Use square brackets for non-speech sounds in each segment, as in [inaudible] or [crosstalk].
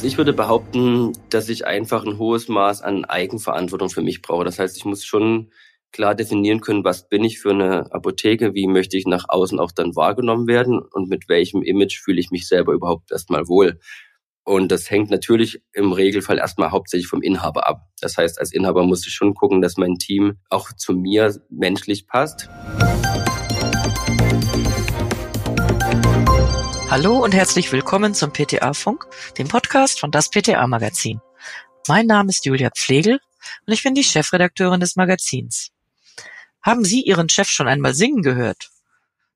Also ich würde behaupten, dass ich einfach ein hohes Maß an Eigenverantwortung für mich brauche. Das heißt, ich muss schon klar definieren können, was bin ich für eine Apotheke, wie möchte ich nach außen auch dann wahrgenommen werden und mit welchem Image fühle ich mich selber überhaupt erstmal wohl. Und das hängt natürlich im Regelfall erstmal hauptsächlich vom Inhaber ab. Das heißt, als Inhaber muss ich schon gucken, dass mein Team auch zu mir menschlich passt. Hallo und herzlich willkommen zum PTA-Funk, dem Podcast von das PTA-Magazin. Mein Name ist Julia Pflegel und ich bin die Chefredakteurin des Magazins. Haben Sie Ihren Chef schon einmal singen gehört?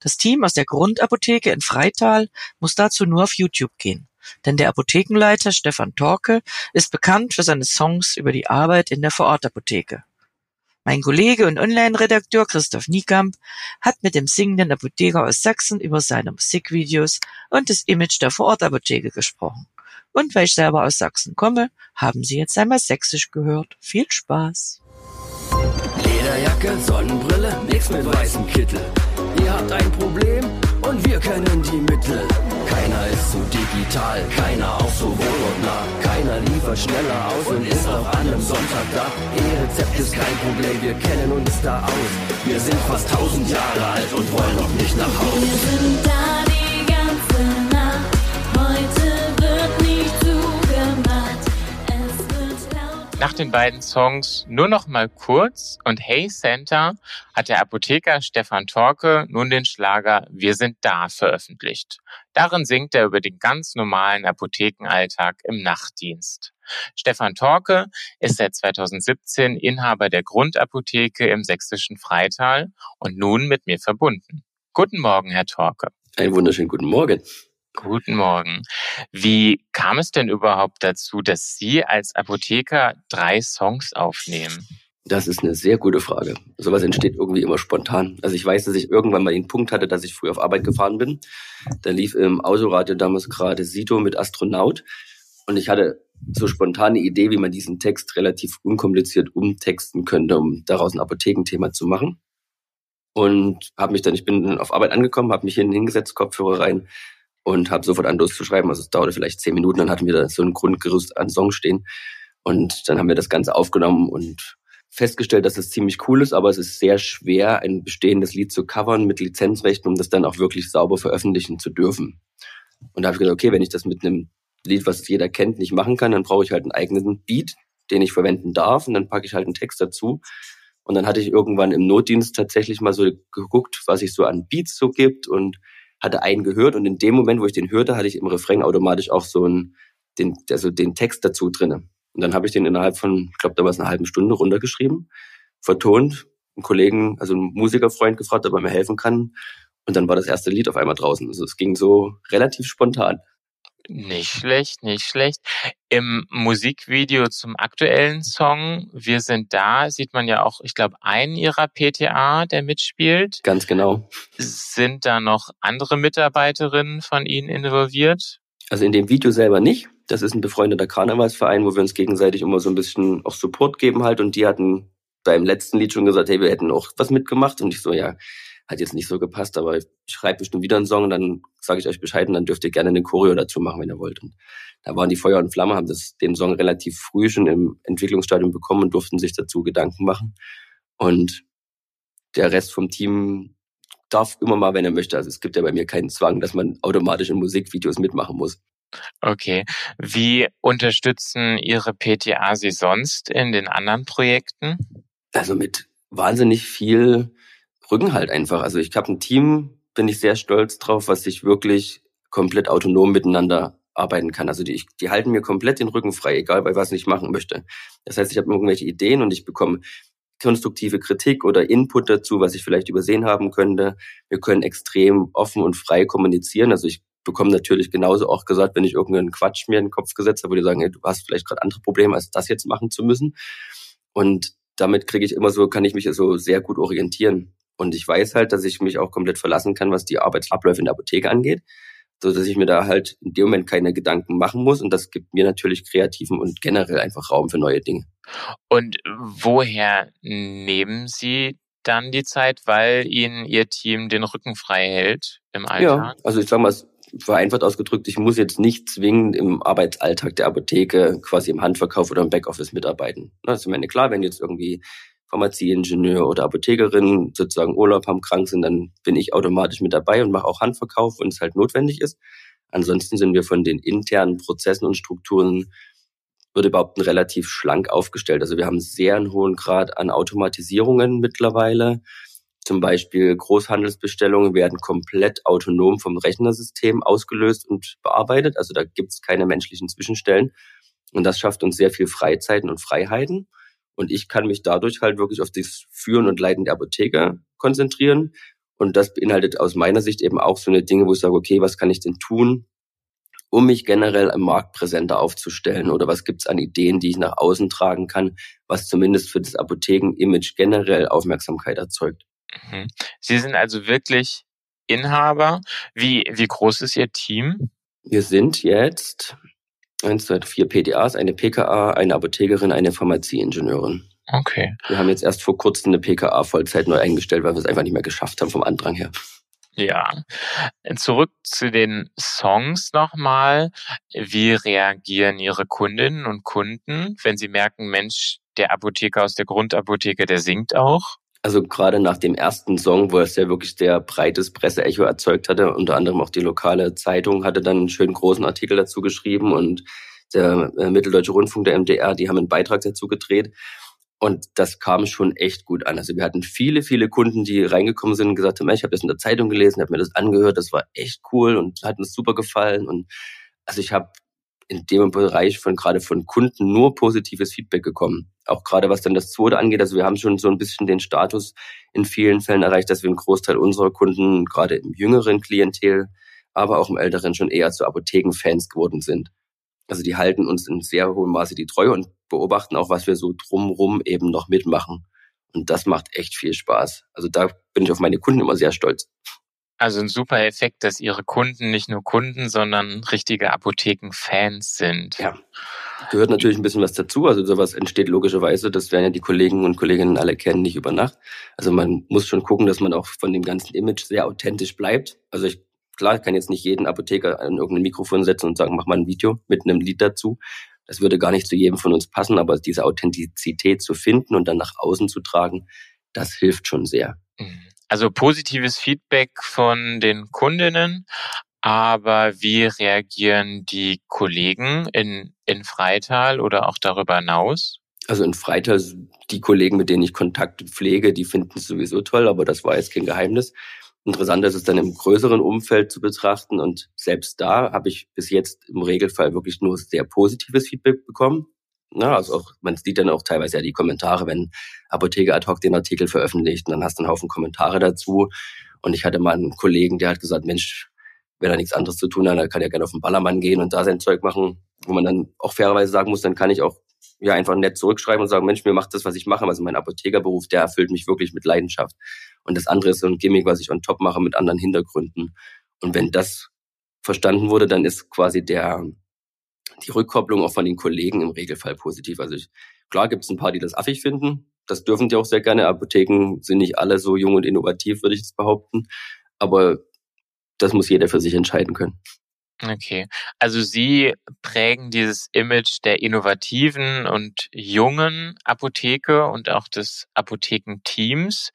Das Team aus der Grundapotheke in Freital muss dazu nur auf YouTube gehen, denn der Apothekenleiter Stefan Torke ist bekannt für seine Songs über die Arbeit in der Vorortapotheke. Mein Kollege und Online-Redakteur Christoph Niekamp hat mit dem singenden Apotheker aus Sachsen über seine Musikvideos und das Image der Vorortapotheke gesprochen. Und weil ich selber aus Sachsen komme, haben Sie jetzt einmal Sächsisch gehört. Viel Spaß! Lederjacke, Sonnenbrille, nix mit weißem Kittel. Ihr habt ein Problem und wir kennen die Mittel. Keiner ist so digital, keiner auch so wohnortnah. Keiner liefert schneller aus und ist auch an einem Sonntag da. E-Rezept ist kein Problem, wir kennen uns da aus. Wir sind fast tausend Jahre alt und wollen noch nicht nach Hause. Nach den beiden Songs Nur noch mal kurz und Hey Santa hat der Apotheker Stefan Torke nun den Schlager Wir sind da veröffentlicht. Darin singt er über den ganz normalen Apothekenalltag im Nachtdienst. Stefan Torke ist seit 2017 Inhaber der Grundapotheke im sächsischen Freital und nun mit mir verbunden. Guten Morgen, Herr Torke. Einen wunderschönen guten Morgen. Guten Morgen. Wie kam es denn überhaupt dazu, dass Sie als Apotheker drei Songs aufnehmen? Das ist eine sehr gute Frage. Sowas entsteht irgendwie immer spontan. Also ich weiß, dass ich irgendwann mal den Punkt hatte, dass ich früh auf Arbeit gefahren bin. Da lief im Autoradio damals gerade Sito mit Astronaut. Und ich hatte so spontane Idee, wie man diesen Text relativ unkompliziert umtexten könnte, um daraus ein Apothekenthema zu machen. Und habe mich dann, ich bin auf Arbeit angekommen, habe mich hin hingesetzt, Kopfhörer rein und habe sofort an loszuschreiben. Also es dauerte vielleicht zehn Minuten, dann hatten wir da so ein Grundgerüst an Song stehen. Und dann haben wir das Ganze aufgenommen und festgestellt, dass es ziemlich cool ist, aber es ist sehr schwer, ein bestehendes Lied zu covern mit Lizenzrechten, um das dann auch wirklich sauber veröffentlichen zu dürfen. Und da habe ich gesagt, okay, wenn ich das mit einem Lied, was jeder kennt, nicht machen kann, dann brauche ich halt einen eigenen Beat, den ich verwenden darf und dann packe ich halt einen Text dazu. Und dann hatte ich irgendwann im Notdienst tatsächlich mal so geguckt, was es so an Beats so gibt und hatte einen gehört und in dem Moment, wo ich den hörte, hatte ich im Refrain automatisch auch so einen, den, also den Text dazu drinne. Und dann habe ich den innerhalb von, ich glaube, damals eine halben Stunde runtergeschrieben, vertont, einen Kollegen, also einen Musikerfreund gefragt, ob er mir helfen kann. Und dann war das erste Lied auf einmal draußen. Also es ging so relativ spontan. Nicht schlecht, nicht schlecht. Im Musikvideo zum aktuellen Song Wir sind da sieht man ja auch, ich glaube, einen ihrer PTA, der mitspielt. Ganz genau. Sind da noch andere Mitarbeiterinnen von Ihnen involviert? Also in dem Video selber nicht. Das ist ein befreundeter Karnevalsverein, wo wir uns gegenseitig immer so ein bisschen auch Support geben halt. Und die hatten beim letzten Lied schon gesagt, hey, wir hätten auch was mitgemacht. Und ich so, ja, hat jetzt nicht so gepasst, aber ich schreibe bestimmt wieder einen Song und dann sage ich euch Bescheid und dann dürft ihr gerne eine Choreo dazu machen, wenn ihr wollt. Und da waren die Feuer und Flamme, haben das, den Song relativ früh schon im Entwicklungsstadium bekommen und durften sich dazu Gedanken machen. Und der Rest vom Team darf immer mal, wenn er möchte. Also es gibt ja bei mir keinen Zwang, dass man automatisch in Musikvideos mitmachen muss. Okay. Wie unterstützen Ihre PTA Sie sonst in den anderen Projekten? Also mit wahnsinnig viel Rückenhalt einfach. Also ich habe ein Team, bin ich sehr stolz drauf, was sich wirklich komplett autonom miteinander arbeiten kann. Also die, die halten mir komplett den Rücken frei, egal bei was ich machen möchte. Das heißt, ich habe irgendwelche Ideen und ich bekomme konstruktive Kritik oder Input dazu, was ich vielleicht übersehen haben könnte. Wir können extrem offen und frei kommunizieren. Also ich bekomme natürlich genauso auch gesagt, wenn ich irgendeinen Quatsch mir in den Kopf gesetzt habe, würde ich sagen, hey, du hast vielleicht gerade andere Probleme, als das jetzt machen zu müssen. Und damit kriege ich immer so, kann ich mich so sehr gut orientieren. Und ich weiß halt, dass ich mich auch komplett verlassen kann, was die Arbeitsabläufe in der Apotheke angeht, so dass ich mir da halt in dem Moment keine Gedanken machen muss. Und das gibt mir natürlich kreativen und generell einfach Raum für neue Dinge. Und woher nehmen Sie dann die Zeit, weil Ihnen Ihr Team den Rücken frei hält im Alltag? Ja, also ich sag mal, vereinfacht ausgedrückt, ich muss jetzt nicht zwingend im Arbeitsalltag der Apotheke quasi im Handverkauf oder im Backoffice mitarbeiten. Das ist mir klar, wenn jetzt irgendwie Pharmazieingenieur oder Apothekerin sozusagen Urlaub haben, krank sind, dann bin ich automatisch mit dabei und mache auch Handverkauf, wenn es halt notwendig ist. Ansonsten sind wir von den internen Prozessen und Strukturen, würde behaupten, relativ schlank aufgestellt. Also wir haben sehr einen hohen Grad an Automatisierungen mittlerweile. Zum Beispiel Großhandelsbestellungen werden komplett autonom vom Rechnersystem ausgelöst und bearbeitet. Also da gibt es keine menschlichen Zwischenstellen. Und das schafft uns sehr viel Freizeiten und Freiheiten. Und ich kann mich dadurch halt wirklich auf das Führen und Leiten der Apotheke konzentrieren. Und das beinhaltet aus meiner Sicht eben auch so eine Dinge, wo ich sage, okay, was kann ich denn tun, um mich generell im Markt präsenter aufzustellen? Oder was gibt's an Ideen, die ich nach außen tragen kann, was zumindest für das Apotheken-Image generell Aufmerksamkeit erzeugt? Mhm. Sie sind also wirklich Inhaber. Wie, wie groß ist Ihr Team? Wir sind jetzt eins, zwei, vier PDAs, eine PKA, eine Apothekerin, eine Pharmazieingenieurin. Okay. Wir haben jetzt erst vor kurzem eine PKA Vollzeit neu eingestellt, weil wir es einfach nicht mehr geschafft haben vom Andrang her. Ja. Zurück zu den Songs nochmal. Wie reagieren Ihre Kundinnen und Kunden, wenn sie merken, Mensch, der Apotheker aus der Grundapotheke, der singt auch? Also gerade nach dem ersten Song, wo es ja wirklich sehr breites Presseecho erzeugt hatte, unter anderem auch die lokale Zeitung hatte dann einen schönen großen Artikel dazu geschrieben und der äh, Mitteldeutsche Rundfunk, der MDR, die haben einen Beitrag dazu gedreht. Und das kam schon echt gut an. Also wir hatten viele, viele Kunden, die reingekommen sind und gesagt haben, ich habe das in der Zeitung gelesen, habe mir das angehört, das war echt cool und hat mir super gefallen. Und also ich habe in dem Bereich von gerade von Kunden nur positives Feedback gekommen. Auch gerade was dann das zweite angeht. Also wir haben schon so ein bisschen den Status in vielen Fällen erreicht, dass wir einen Großteil unserer Kunden, gerade im jüngeren Klientel, aber auch im älteren schon eher zu Apothekenfans geworden sind. Also die halten uns in sehr hohem Maße die Treue und beobachten auch, was wir so drumrum eben noch mitmachen. Und das macht echt viel Spaß. Also da bin ich auf meine Kunden immer sehr stolz. Also ein super Effekt, dass Ihre Kunden nicht nur Kunden, sondern richtige Apothekenfans sind. Ja, gehört natürlich ein bisschen was dazu. Also sowas entsteht logischerweise, das werden ja die Kollegen und Kolleginnen alle kennen, nicht über Nacht. Also man muss schon gucken, dass man auch von dem ganzen Image sehr authentisch bleibt. Also ich, klar, ich kann jetzt nicht jeden Apotheker an irgendein Mikrofon setzen und sagen, mach mal ein Video mit einem Lied dazu. Das würde gar nicht zu jedem von uns passen, aber diese Authentizität zu finden und dann nach außen zu tragen, das hilft schon sehr. Mhm. Also positives Feedback von den Kundinnen, aber wie reagieren die Kollegen in, in Freital oder auch darüber hinaus? Also in Freital, die Kollegen, mit denen ich Kontakt pflege, die finden es sowieso toll, aber das war jetzt kein Geheimnis. Interessant ist es dann im größeren Umfeld zu betrachten und selbst da habe ich bis jetzt im Regelfall wirklich nur sehr positives Feedback bekommen. Na, also auch, man sieht dann auch teilweise ja die Kommentare, wenn Apotheke ad hoc den Artikel veröffentlicht und dann hast du einen Haufen Kommentare dazu. Und ich hatte mal einen Kollegen, der hat gesagt, Mensch, wenn er nichts anderes zu tun hat, dann kann er gerne auf den Ballermann gehen und da sein Zeug machen, wo man dann auch fairerweise sagen muss, dann kann ich auch ja einfach nett zurückschreiben und sagen, Mensch, mir macht das, was ich mache. Also mein Apothekerberuf, der erfüllt mich wirklich mit Leidenschaft. Und das andere ist so ein Gimmick, was ich on top mache mit anderen Hintergründen. Und wenn das verstanden wurde, dann ist quasi der, die Rückkopplung auch von den Kollegen im Regelfall positiv. Also ich, klar gibt es ein paar, die das affig finden. Das dürfen die auch sehr gerne. Apotheken sind nicht alle so jung und innovativ, würde ich jetzt behaupten. Aber das muss jeder für sich entscheiden können. Okay, also Sie prägen dieses Image der innovativen und jungen Apotheke und auch des Apothekenteams.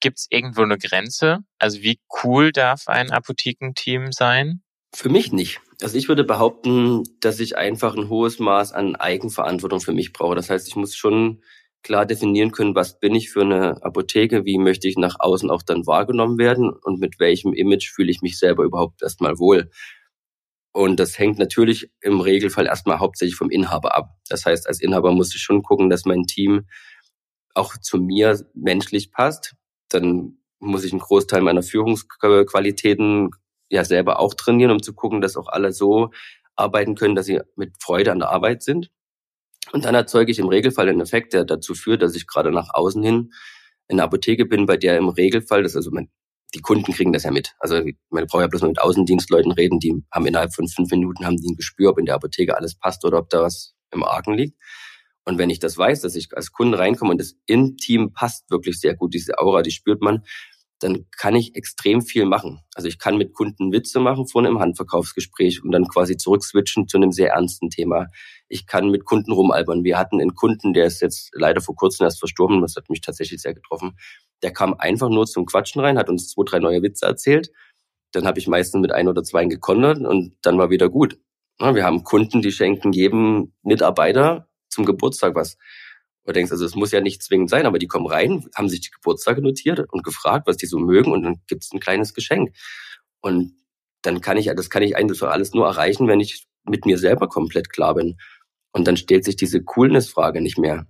Gibt es irgendwo eine Grenze? Also wie cool darf ein Apothekenteam sein? Für mich nicht. Also ich würde behaupten, dass ich einfach ein hohes Maß an Eigenverantwortung für mich brauche. Das heißt, ich muss schon klar definieren können, was bin ich für eine Apotheke, wie möchte ich nach außen auch dann wahrgenommen werden und mit welchem Image fühle ich mich selber überhaupt erstmal wohl. Und das hängt natürlich im Regelfall erstmal hauptsächlich vom Inhaber ab. Das heißt, als Inhaber muss ich schon gucken, dass mein Team auch zu mir menschlich passt. Dann muss ich einen Großteil meiner Führungsqualitäten ja selber auch trainieren, um zu gucken, dass auch alle so arbeiten können, dass sie mit Freude an der Arbeit sind. Und dann erzeuge ich im Regelfall einen Effekt, der dazu führt, dass ich gerade nach außen hin in einer Apotheke bin, bei der im Regelfall, das also mein, die Kunden kriegen das ja mit. Also man braucht ja bloß mal mit Außendienstleuten reden, die haben innerhalb von fünf Minuten haben die ein Gespür, ob in der Apotheke alles passt oder ob da was im Argen liegt. Und wenn ich das weiß, dass ich als Kunde reinkomme und das im Team passt wirklich sehr gut, diese Aura, die spürt man, dann kann ich extrem viel machen. Also ich kann mit Kunden Witze machen vor einem Handverkaufsgespräch und dann quasi zurückswitchen zu einem sehr ernsten Thema. Ich kann mit Kunden rumalbern. Wir hatten einen Kunden, der ist jetzt leider vor kurzem erst verstorben, das hat mich tatsächlich sehr getroffen. Der kam einfach nur zum Quatschen rein, hat uns zwei, drei neue Witze erzählt. Dann habe ich meistens mit ein oder zwei gekonnert und dann war wieder gut. Wir haben Kunden, die schenken jedem Mitarbeiter zum Geburtstag was. Du denkst, also es muss ja nicht zwingend sein, aber die kommen rein, haben sich die Geburtstage notiert und gefragt, was die so mögen und dann gibt's ein kleines Geschenk. Und dann kann ich, das kann ich eigentlich alles nur erreichen, wenn ich mit mir selber komplett klar bin. Und dann stellt sich diese Coolness-Frage nicht mehr.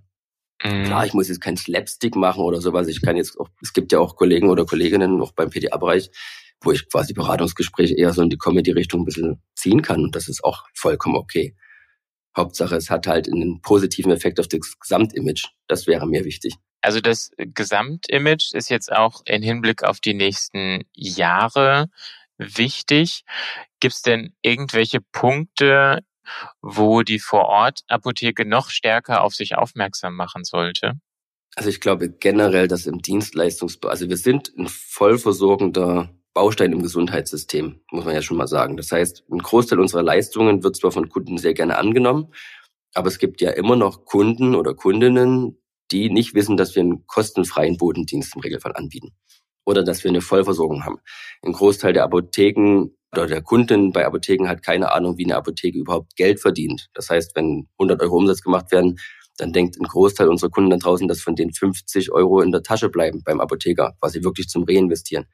Mhm. Klar, ich muss jetzt kein Slapstick machen oder sowas. Ich kann jetzt auch, es gibt ja auch Kollegen oder Kolleginnen, auch beim PDA-Bereich, wo ich quasi Beratungsgespräche eher so in die Comedy-Richtung ein bisschen ziehen kann. Und das ist auch vollkommen okay. Hauptsache, es hat halt einen positiven Effekt auf das Gesamtimage. Das wäre mir wichtig. Also das Gesamtimage ist jetzt auch in Hinblick auf die nächsten Jahre wichtig. Gibt es denn irgendwelche Punkte, wo die Vorort-Apotheke noch stärker auf sich aufmerksam machen sollte? Also ich glaube generell, dass im Dienstleistungsbereich, also wir sind ein vollversorgender Baustein im Gesundheitssystem, muss man ja schon mal sagen. Das heißt, ein Großteil unserer Leistungen wird zwar von Kunden sehr gerne angenommen, aber es gibt ja immer noch Kunden oder Kundinnen, die nicht wissen, dass wir einen kostenfreien Bodendienst im Regelfall anbieten oder dass wir eine Vollversorgung haben. Ein Großteil der Apotheken oder der Kunden bei Apotheken hat keine Ahnung, wie eine Apotheke überhaupt Geld verdient. Das heißt, wenn 100 Euro Umsatz gemacht werden, dann denkt ein Großteil unserer Kunden da draußen, dass von den 50 Euro in der Tasche bleiben beim Apotheker, quasi wirklich zum Reinvestieren.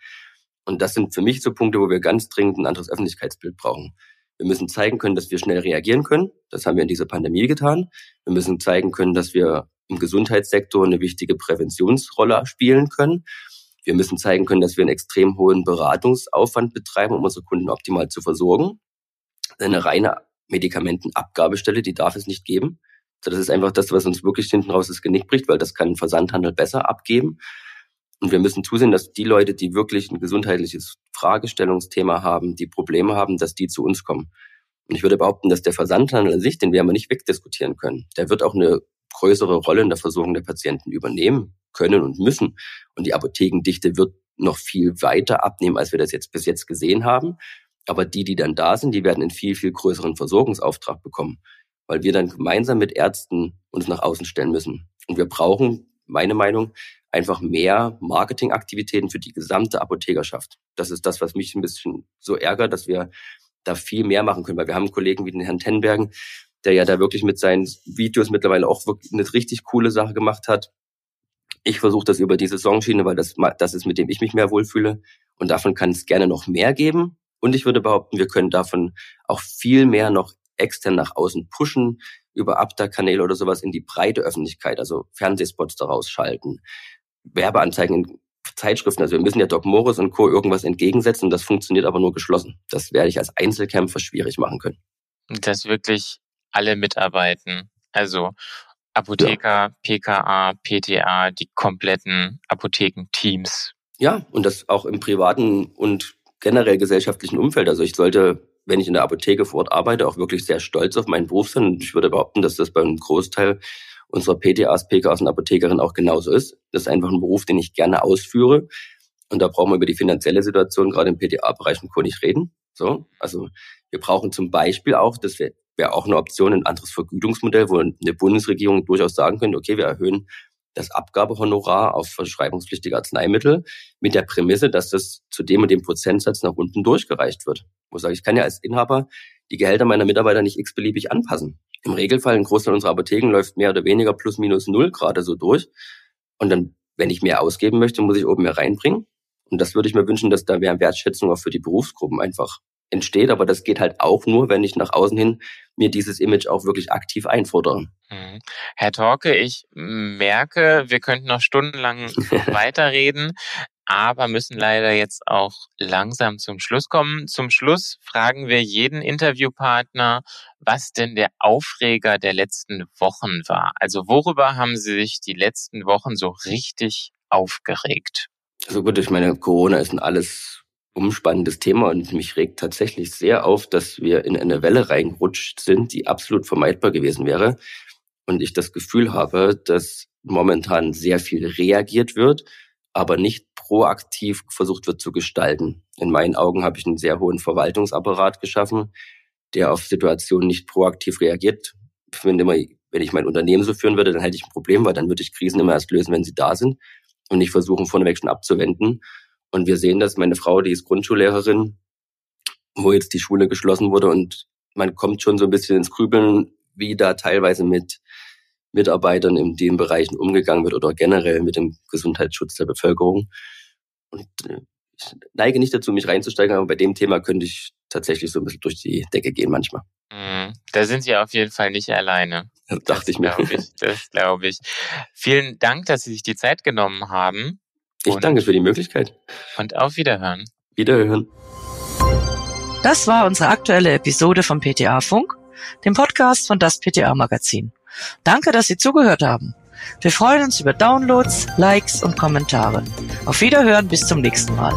Und das sind für mich so Punkte, wo wir ganz dringend ein anderes Öffentlichkeitsbild brauchen. Wir müssen zeigen können, dass wir schnell reagieren können. Das haben wir in dieser Pandemie getan. Wir müssen zeigen können, dass wir im Gesundheitssektor eine wichtige Präventionsrolle spielen können. Wir müssen zeigen können, dass wir einen extrem hohen Beratungsaufwand betreiben, um unsere Kunden optimal zu versorgen. Eine reine Medikamentenabgabestelle, die darf es nicht geben. Das ist einfach das, was uns wirklich hinten raus das Genick bricht, weil das kann ein Versandhandel besser abgeben. Und wir müssen zusehen, dass die Leute, die wirklich ein gesundheitliches Fragestellungsthema haben, die Probleme haben, dass die zu uns kommen. Und ich würde behaupten, dass der Versandhandel an sich, den werden wir nicht wegdiskutieren können. Der wird auch eine größere Rolle in der Versorgung der Patienten übernehmen können und müssen. Und die Apothekendichte wird noch viel weiter abnehmen, als wir das jetzt bis jetzt gesehen haben. Aber die, die dann da sind, die werden einen viel, viel größeren Versorgungsauftrag bekommen, weil wir dann gemeinsam mit Ärzten uns nach außen stellen müssen. Und wir brauchen, meine Meinung, einfach mehr Marketingaktivitäten für die gesamte Apothekerschaft. Das ist das, was mich ein bisschen so ärgert, dass wir da viel mehr machen können, weil wir haben Kollegen wie den Herrn Tenbergen, der ja da wirklich mit seinen Videos mittlerweile auch wirklich eine richtig coole Sache gemacht hat. Ich versuche das über die Saisonschiene, weil das, das ist, mit dem ich mich mehr wohlfühle. Und davon kann es gerne noch mehr geben. Und ich würde behaupten, wir können davon auch viel mehr noch extern nach außen pushen, über Abda-Kanäle oder sowas in die breite Öffentlichkeit, also Fernsehspots daraus schalten, Werbeanzeigen in Zeitschriften. Also wir müssen ja Doc Morris und Co. irgendwas entgegensetzen. Das funktioniert aber nur geschlossen. Das werde ich als Einzelkämpfer schwierig machen können. Dass wirklich alle mitarbeiten. Also Apotheker, ja. PKA, PTA, die kompletten Apothekenteams. Ja, und das auch im privaten und generell gesellschaftlichen Umfeld. Also ich sollte, wenn ich in der Apotheke vor Ort arbeite, auch wirklich sehr stolz auf meinen Beruf sein. Und ich würde behaupten, dass das beim Großteil unserer PTAs, PKAs und Apothekerin auch genauso ist. Das ist einfach ein Beruf, den ich gerne ausführe. Und da brauchen wir über die finanzielle Situation gerade im PTA-Bereich und Co. nicht reden. So, also wir brauchen zum Beispiel auch, das wäre wär auch eine Option, ein anderes Vergütungsmodell, wo eine Bundesregierung durchaus sagen könnte, okay, wir erhöhen das Abgabehonorar auf verschreibungspflichtige Arzneimittel mit der Prämisse, dass das zu dem und dem Prozentsatz nach unten durchgereicht wird. Wo ich sage, ich kann ja als Inhaber die Gehälter meiner Mitarbeiter nicht x-beliebig anpassen. Im Regelfall, ein Großteil unserer Apotheken läuft mehr oder weniger plus minus null gerade so durch. Und dann, wenn ich mehr ausgeben möchte, muss ich oben mehr reinbringen. Und das würde ich mir wünschen, dass da mehr Wertschätzung auch für die Berufsgruppen einfach entsteht. Aber das geht halt auch nur, wenn ich nach außen hin mir dieses Image auch wirklich aktiv einfordere. Mhm. Herr Torke, ich merke, wir könnten noch stundenlang [laughs] weiterreden aber müssen leider jetzt auch langsam zum Schluss kommen. Zum Schluss fragen wir jeden Interviewpartner, was denn der Aufreger der letzten Wochen war. Also worüber haben Sie sich die letzten Wochen so richtig aufgeregt? Also gut, ich meine, Corona ist ein alles umspannendes Thema und mich regt tatsächlich sehr auf, dass wir in eine Welle reingerutscht sind, die absolut vermeidbar gewesen wäre. Und ich das Gefühl habe, dass momentan sehr viel reagiert wird aber nicht proaktiv versucht wird zu gestalten. In meinen Augen habe ich einen sehr hohen Verwaltungsapparat geschaffen, der auf Situationen nicht proaktiv reagiert. Ich finde immer, wenn ich mein Unternehmen so führen würde, dann hätte ich ein Problem, weil dann würde ich Krisen immer erst lösen, wenn sie da sind und nicht versuchen, vorneweg schon abzuwenden. Und wir sehen das, meine Frau, die ist Grundschullehrerin, wo jetzt die Schule geschlossen wurde und man kommt schon so ein bisschen ins Grübeln, wie da teilweise mit Mitarbeitern in den Bereichen umgegangen wird oder generell mit dem Gesundheitsschutz der Bevölkerung. Und äh, ich neige nicht dazu, mich reinzusteigen, aber bei dem Thema könnte ich tatsächlich so ein bisschen durch die Decke gehen manchmal. Mhm. Da sind Sie auf jeden Fall nicht alleine. Das dachte ich mir. Glaub ich, das glaube ich. Vielen Dank, dass Sie sich die Zeit genommen haben. Ich danke für die Möglichkeit. Und auf Wiederhören. Wiederhören. Das war unsere aktuelle Episode vom PTA Funk, dem Podcast von das PTA Magazin. Danke, dass Sie zugehört haben. Wir freuen uns über Downloads, Likes und Kommentare. Auf Wiederhören bis zum nächsten Mal.